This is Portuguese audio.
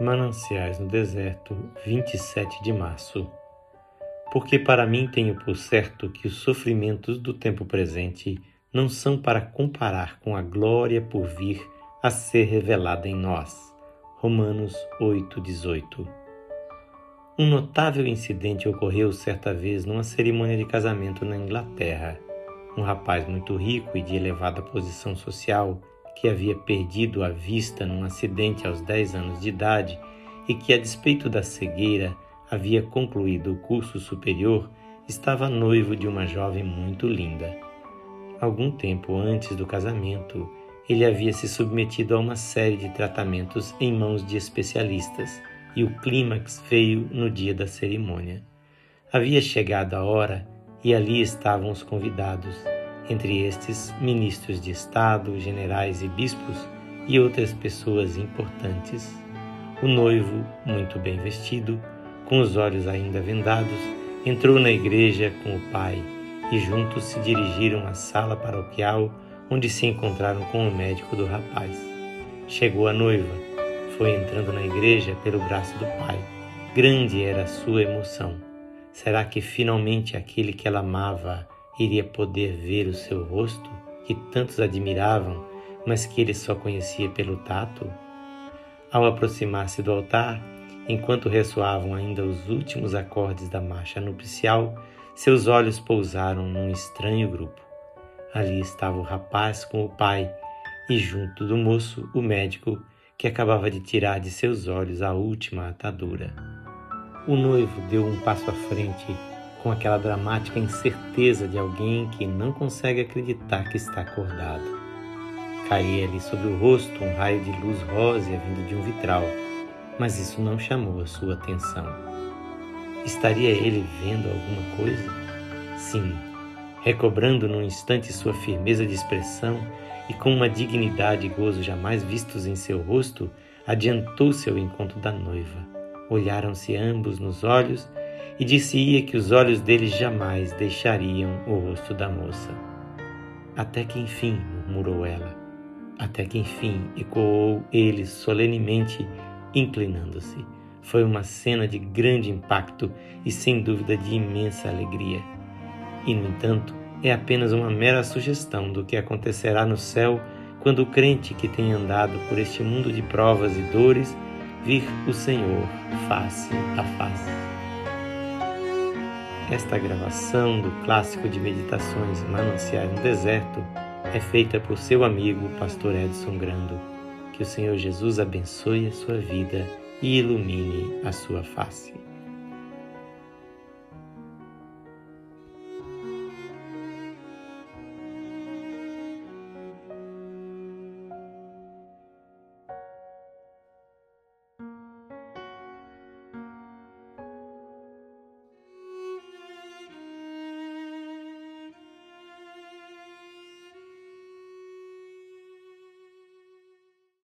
Mananciais no Deserto, 27 de março. Porque para mim tenho por certo que os sofrimentos do tempo presente não são para comparar com a glória por vir a ser revelada em nós. Romanos 8:18. Um notável incidente ocorreu certa vez numa cerimônia de casamento na Inglaterra. Um rapaz muito rico e de elevada posição social que havia perdido a vista num acidente aos 10 anos de idade e que, a despeito da cegueira, havia concluído o curso superior, estava noivo de uma jovem muito linda. Algum tempo antes do casamento, ele havia se submetido a uma série de tratamentos em mãos de especialistas e o clímax veio no dia da cerimônia. Havia chegado a hora e ali estavam os convidados entre estes ministros de Estado, generais e bispos e outras pessoas importantes. O noivo, muito bem vestido, com os olhos ainda vendados, entrou na igreja com o pai e juntos se dirigiram à sala paroquial onde se encontraram com o médico do rapaz. Chegou a noiva, foi entrando na igreja pelo braço do pai. Grande era a sua emoção. Será que finalmente aquele que ela amava iria poder ver o seu rosto, que tantos admiravam, mas que ele só conhecia pelo tato? Ao aproximar-se do altar, enquanto ressoavam ainda os últimos acordes da marcha nupcial, seus olhos pousaram num estranho grupo. Ali estava o rapaz com o pai e, junto do moço, o médico que acabava de tirar de seus olhos a última atadura. O noivo deu um passo à frente com aquela dramática incerteza de alguém que não consegue acreditar que está acordado. Caía-lhe sobre o rosto um raio de luz rósea vindo de um vitral, mas isso não chamou a sua atenção. Estaria ele vendo alguma coisa? Sim, recobrando num instante sua firmeza de expressão e com uma dignidade e gozo jamais vistos em seu rosto, adiantou-se ao encontro da noiva. Olharam-se ambos nos olhos e disse-ia que os olhos dele jamais deixariam o rosto da moça. Até que enfim, murmurou ela, até que enfim, ecoou ele solenemente, inclinando-se. Foi uma cena de grande impacto e sem dúvida de imensa alegria. E, no entanto, é apenas uma mera sugestão do que acontecerá no céu quando o crente que tem andado por este mundo de provas e dores vir o Senhor face a face. Esta gravação do clássico de meditações Mananciais no Deserto é feita por seu amigo, pastor Edson Grando. Que o Senhor Jesus abençoe a sua vida e ilumine a sua face.